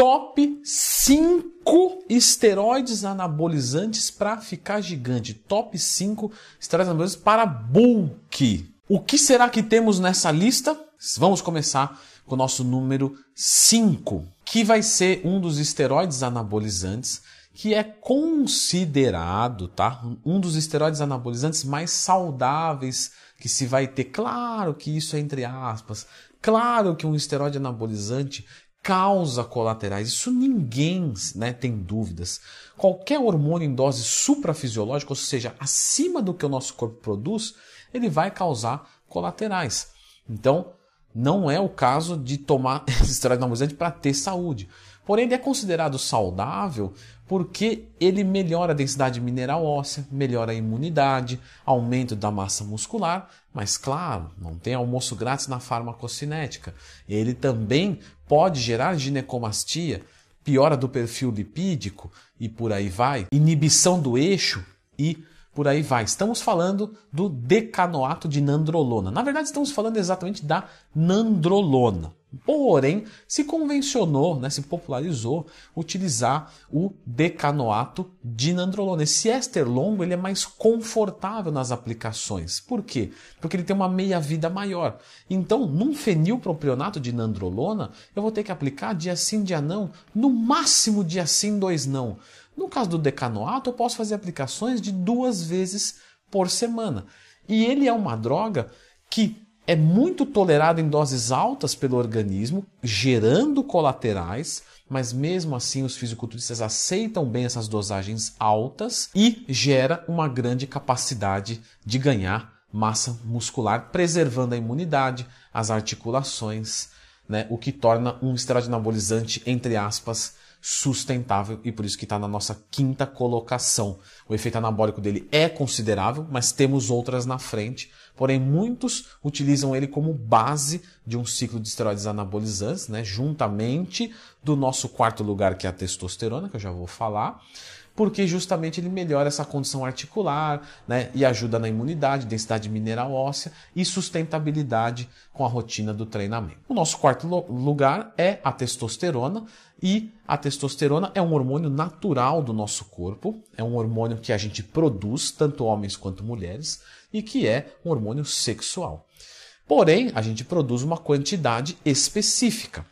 top 5 esteroides anabolizantes para ficar gigante. Top 5 esteroides anabolizantes para bulk. O que será que temos nessa lista? Vamos começar com o nosso número 5, que vai ser um dos esteroides anabolizantes que é considerado, tá? Um dos esteroides anabolizantes mais saudáveis que se vai ter. Claro que isso é entre aspas. Claro que um esteroide anabolizante causa colaterais. Isso ninguém né, tem dúvidas. Qualquer hormônio em dose suprafisiológica, ou seja, acima do que o nosso corpo produz, ele vai causar colaterais. Então, não é o caso de tomar esteroide anabolizante para ter saúde. Porém, ele é considerado saudável porque ele melhora a densidade mineral óssea, melhora a imunidade, aumento da massa muscular, mas claro, não tem almoço grátis na farmacocinética. Ele também pode gerar ginecomastia, piora do perfil lipídico e por aí vai, inibição do eixo e por aí vai. Estamos falando do decanoato de nandrolona. Na verdade, estamos falando exatamente da nandrolona. Porém, se convencionou, né, se popularizou utilizar o decanoato de nandrolona. Esse éster longo ele é mais confortável nas aplicações. Por quê? Porque ele tem uma meia-vida maior. Então, num fenilpropionato de nandrolona, eu vou ter que aplicar dia sim, dia não, no máximo dia sim, dois não. No caso do decanoato, eu posso fazer aplicações de duas vezes por semana. E ele é uma droga que é muito tolerado em doses altas pelo organismo, gerando colaterais, mas mesmo assim os fisiculturistas aceitam bem essas dosagens altas e gera uma grande capacidade de ganhar massa muscular, preservando a imunidade, as articulações, né, o que torna um esteroide anabolizante, entre aspas, sustentável e por isso que está na nossa quinta colocação. O efeito anabólico dele é considerável, mas temos outras na frente. Porém, muitos utilizam ele como base de um ciclo de esteroides anabolizantes, né, juntamente do nosso quarto lugar, que é a testosterona, que eu já vou falar porque justamente ele melhora essa condição articular né, e ajuda na imunidade, densidade mineral óssea e sustentabilidade com a rotina do treinamento. O nosso quarto lugar é a testosterona e a testosterona é um hormônio natural do nosso corpo, é um hormônio que a gente produz, tanto homens quanto mulheres, e que é um hormônio sexual. Porém, a gente produz uma quantidade específica.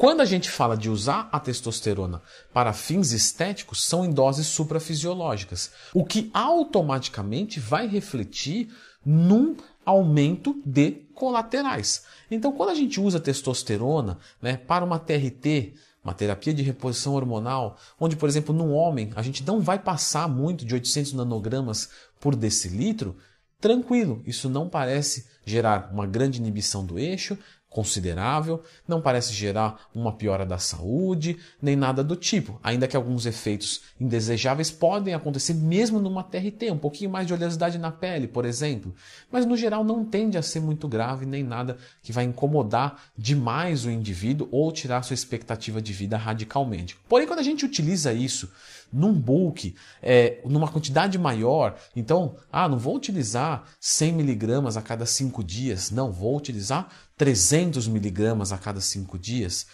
Quando a gente fala de usar a testosterona para fins estéticos, são em doses suprafisiológicas, o que automaticamente vai refletir num aumento de colaterais. Então, quando a gente usa testosterona né, para uma TRT, uma terapia de reposição hormonal, onde, por exemplo, no homem a gente não vai passar muito de 800 nanogramas por decilitro, tranquilo, isso não parece gerar uma grande inibição do eixo, considerável, não parece gerar uma piora da saúde, nem nada do tipo, ainda que alguns efeitos indesejáveis podem acontecer mesmo numa TRT, um pouquinho mais de oleosidade na pele, por exemplo, mas no geral não tende a ser muito grave nem nada que vai incomodar demais o indivíduo ou tirar sua expectativa de vida radicalmente. Porém, quando a gente utiliza isso num bulk, é, numa quantidade maior. Então, ah, não vou utilizar 100 miligramas a cada 5 dias, não, vou utilizar 300 miligramas a cada 5 dias.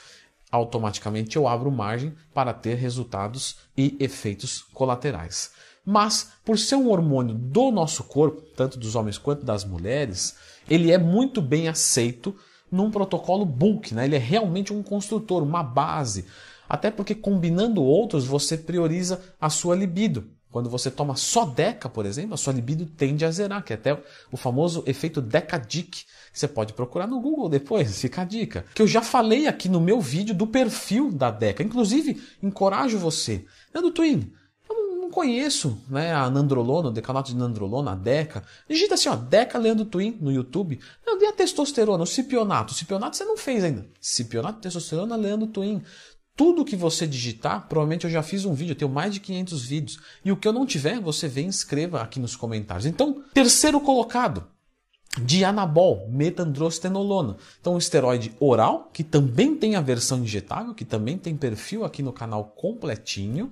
Automaticamente eu abro margem para ter resultados e efeitos colaterais. Mas, por ser um hormônio do nosso corpo, tanto dos homens quanto das mulheres, ele é muito bem aceito num protocolo bulk, né? ele é realmente um construtor, uma base. Até porque combinando outros você prioriza a sua libido. Quando você toma só Deca, por exemplo, a sua libido tende a zerar, que é até o famoso efeito Decadic. Você pode procurar no Google depois, fica a dica. Que eu já falei aqui no meu vídeo do perfil da Deca. Inclusive, encorajo você. Nando Twin, eu não conheço né, a Nandrolona, o decanato de Nandrolona, a Deca. Digita assim, ó, Deca Leandro Twin no YouTube. Eu dei a testosterona, o cipionato. O cipionato você não fez ainda. Cipionato, testosterona, Leandro Twin. Tudo que você digitar, provavelmente eu já fiz um vídeo, eu tenho mais de 500 vídeos. E o que eu não tiver, você vem e escreva aqui nos comentários. Então, terceiro colocado, Dianabol, metandrostenolona. Então, um esteroide oral, que também tem a versão injetável, que também tem perfil aqui no canal completinho.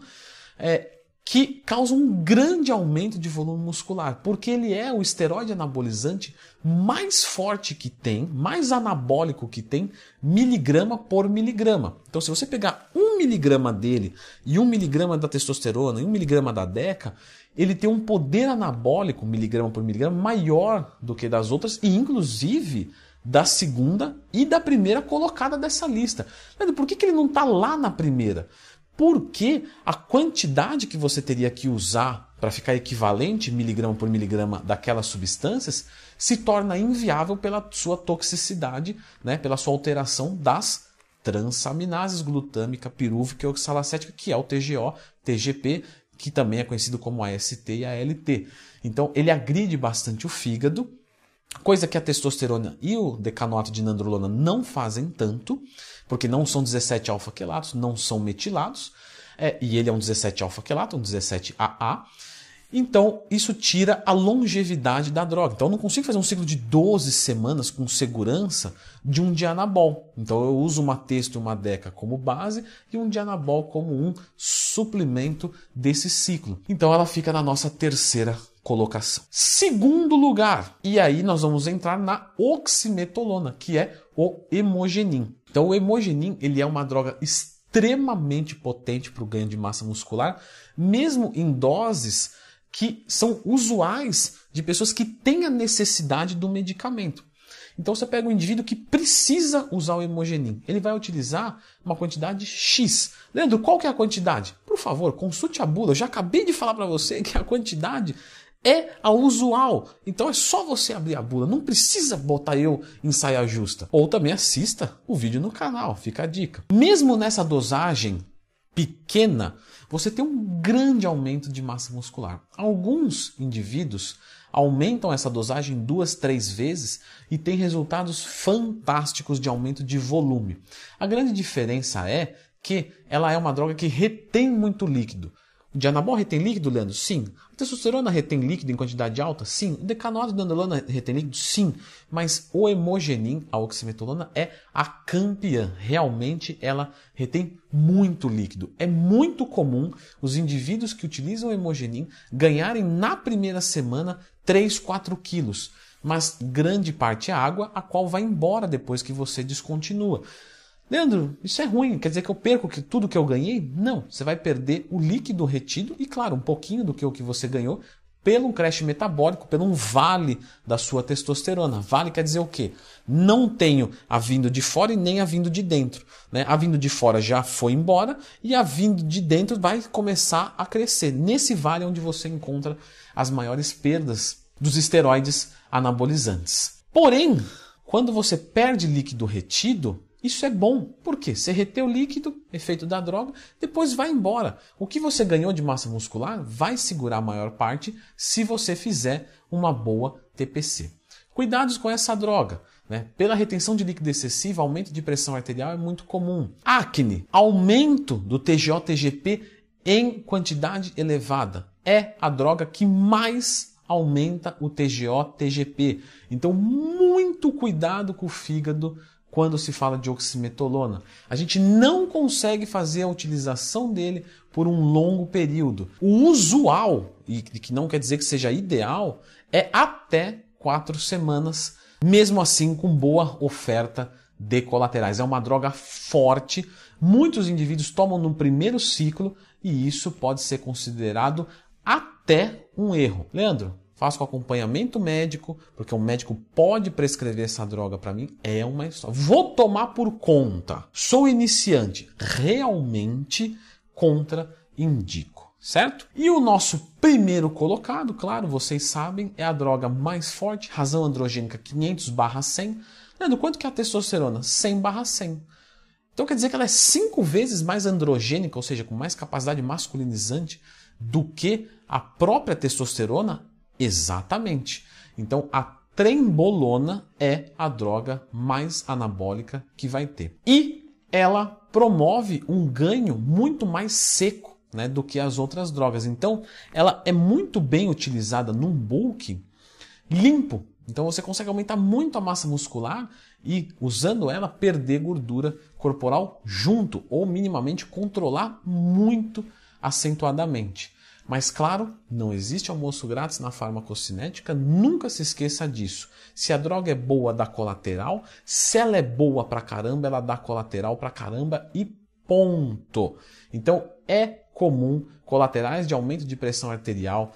É, que causa um grande aumento de volume muscular, porque ele é o esteroide anabolizante mais forte que tem, mais anabólico que tem, miligrama por miligrama. Então, se você pegar um miligrama dele e um miligrama da testosterona e um miligrama da DECA, ele tem um poder anabólico, miligrama por miligrama, maior do que das outras e, inclusive, da segunda e da primeira colocada dessa lista. Por que, que ele não está lá na primeira? Porque a quantidade que você teria que usar para ficar equivalente miligrama por miligrama daquelas substâncias se torna inviável pela sua toxicidade, né, pela sua alteração das transaminases glutâmica, pirúvica e oxalacética, que é o TGO, TGP, que também é conhecido como AST e ALT. Então ele agride bastante o fígado, coisa que a testosterona e o decanoato de nandrolona não fazem tanto porque não são 17 alfa-quelatos, não são metilados, é, e ele é um 17 alfa-quelato, um 17AA. Então, isso tira a longevidade da droga. Então, eu não consigo fazer um ciclo de 12 semanas com segurança de um dianabol. Então, eu uso uma texto e uma deca como base e um dianabol como um suplemento desse ciclo. Então, ela fica na nossa terceira colocação. Segundo lugar, e aí nós vamos entrar na oximetolona, que é o hemogenin. Então, o hemogenin ele é uma droga extremamente potente para o ganho de massa muscular, mesmo em doses que são usuais de pessoas que têm a necessidade do medicamento. Então você pega um indivíduo que precisa usar o hemogenin. Ele vai utilizar uma quantidade X. Leandro, qual que é a quantidade? Por favor, consulte a bula. Eu já acabei de falar para você que a quantidade é a usual. Então é só você abrir a bula, não precisa botar eu em saia justa. Ou também assista o vídeo no canal, fica a dica. Mesmo nessa dosagem pequena, você tem um grande aumento de massa muscular. Alguns indivíduos aumentam essa dosagem duas, três vezes e têm resultados fantásticos de aumento de volume. A grande diferença é que ela é uma droga que retém muito líquido. Dianabol retém líquido, Leandro? Sim. A testosterona retém líquido em quantidade alta? Sim. O decanoato de androlona retém líquido? Sim. Mas o hemogenin, a oximetolona, é a campeã. Realmente ela retém muito líquido. É muito comum os indivíduos que utilizam o hemogenin ganharem na primeira semana 3, 4 quilos. Mas grande parte é água, a qual vai embora depois que você descontinua. Leandro, isso é ruim, quer dizer que eu perco tudo que eu ganhei? Não, você vai perder o líquido retido e, claro, um pouquinho do que o que você ganhou pelo crash metabólico, pelo um vale da sua testosterona. Vale quer dizer o quê? Não tenho a vindo de fora e nem a vindo de dentro. Né? A vindo de fora já foi embora e a vindo de dentro vai começar a crescer. Nesse vale é onde você encontra as maiores perdas dos esteroides anabolizantes. Porém, quando você perde líquido retido, isso é bom. Por quê? Você reteu o líquido, efeito da droga, depois vai embora. O que você ganhou de massa muscular vai segurar a maior parte se você fizer uma boa TPC. Cuidados com essa droga. Né? Pela retenção de líquido excessiva, aumento de pressão arterial é muito comum. Acne, aumento do TGO-TGP em quantidade elevada. É a droga que mais aumenta o TGO-TGP. Então, muito cuidado com o fígado quando se fala de oximetolona. A gente não consegue fazer a utilização dele por um longo período. O usual, e que não quer dizer que seja ideal, é até quatro semanas, mesmo assim com boa oferta de colaterais. É uma droga forte, muitos indivíduos tomam no primeiro ciclo e isso pode ser considerado até um erro. Leandro, faço com acompanhamento médico, porque um médico pode prescrever essa droga para mim, é uma história. Vou tomar por conta. Sou iniciante, realmente contraindico, certo? E o nosso primeiro colocado, claro, vocês sabem, é a droga mais forte, razão androgênica 500/100. Leandro, quanto que é a testosterona? 100/100. Então quer dizer que ela é cinco vezes mais androgênica, ou seja, com mais capacidade masculinizante do que a própria testosterona Exatamente. Então a trembolona é a droga mais anabólica que vai ter. E ela promove um ganho muito mais seco né, do que as outras drogas. Então ela é muito bem utilizada num bulk limpo. Então você consegue aumentar muito a massa muscular e, usando ela, perder gordura corporal junto ou minimamente controlar muito acentuadamente. Mas claro, não existe almoço grátis na farmacocinética, nunca se esqueça disso. Se a droga é boa, dá colateral. Se ela é boa pra caramba, ela dá colateral pra caramba e ponto. Então é comum colaterais de aumento de pressão arterial.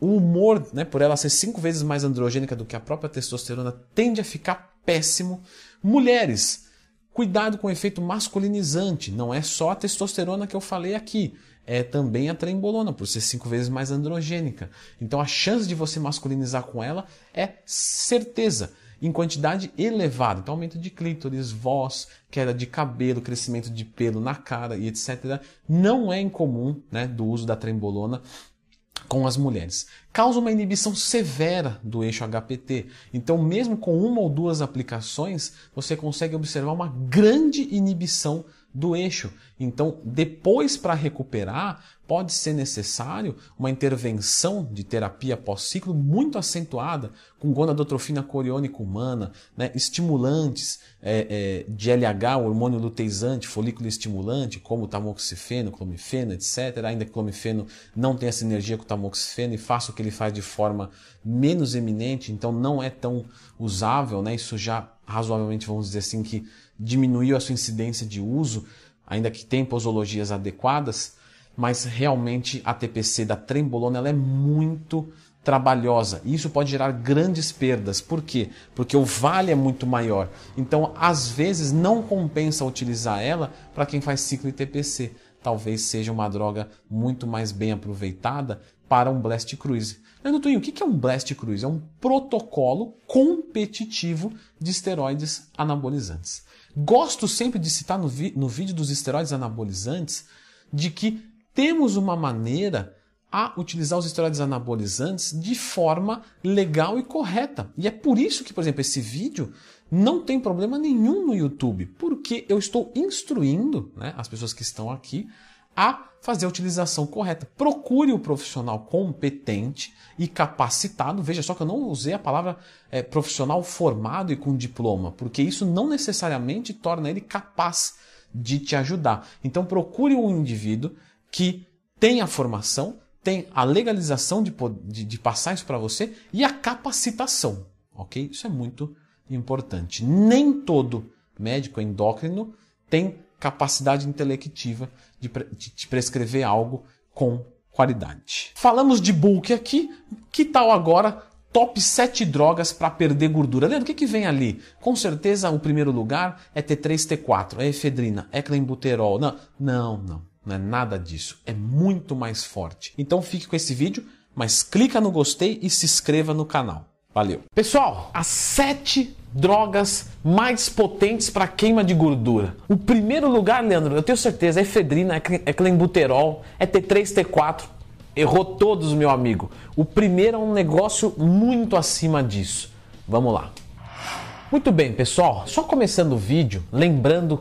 O humor, né, por ela ser cinco vezes mais androgênica do que a própria testosterona, tende a ficar péssimo. Mulheres, cuidado com o efeito masculinizante. Não é só a testosterona que eu falei aqui é também a trembolona, por ser cinco vezes mais androgênica. Então a chance de você masculinizar com ela é certeza, em quantidade elevada. Então aumento de clítoris, voz, queda de cabelo, crescimento de pelo na cara e etc. Não é incomum né, do uso da trembolona com as mulheres. Causa uma inibição severa do eixo HPT. Então, mesmo com uma ou duas aplicações, você consegue observar uma grande inibição do eixo. Então, depois para recuperar, pode ser necessário uma intervenção de terapia pós-ciclo muito acentuada, com gonadotrofina coriônica humana, né, estimulantes é, é, de LH, hormônio luteizante, folículo estimulante, como tamoxifeno, clomifeno, etc. Ainda que clomifeno não tenha sinergia com o tamoxifeno e faça o que ele faz de forma menos eminente, então não é tão usável, né? isso já razoavelmente, vamos dizer assim, que diminuiu a sua incidência de uso, ainda que tem posologias adequadas, mas realmente a TPC da trembolona ela é muito trabalhosa. E isso pode gerar grandes perdas. Por quê? Porque o vale é muito maior. Então, às vezes, não compensa utilizar ela para quem faz ciclo ITPC. Talvez seja uma droga muito mais bem aproveitada para um Blast Cruise. Leandro Twin, o que é um Blast Cruise? É um protocolo competitivo de esteroides anabolizantes. Gosto sempre de citar no, no vídeo dos esteroides anabolizantes de que temos uma maneira a utilizar os esteroides anabolizantes de forma legal e correta. E é por isso que, por exemplo, esse vídeo não tem problema nenhum no YouTube, porque eu estou instruindo né, as pessoas que estão aqui a fazer a utilização correta. Procure o profissional competente e capacitado. Veja só que eu não usei a palavra é, profissional formado e com diploma, porque isso não necessariamente torna ele capaz de te ajudar. Então procure um indivíduo que tem a formação, tem a legalização de, de, de passar isso para você e a capacitação. Ok? Isso é muito importante. Nem todo médico endócrino tem capacidade intelectiva de, de te prescrever algo com qualidade. Falamos de bulk aqui, que tal agora top 7 drogas para perder gordura. Leandro, o que, que vem ali? Com certeza o primeiro lugar é T3, T4, é efedrina, é clenbuterol. Não, não, não, não é nada disso. É muito mais forte. Então fique com esse vídeo, mas clica no gostei e se inscreva no canal. Valeu. Pessoal, as 7 drogas mais potentes para queima de gordura. O primeiro lugar, Leandro, eu tenho certeza, é efedrina, é clenbuterol, é T3, T4. Errou todos, meu amigo. O primeiro é um negócio muito acima disso. Vamos lá. Muito bem, pessoal. Só começando o vídeo, lembrando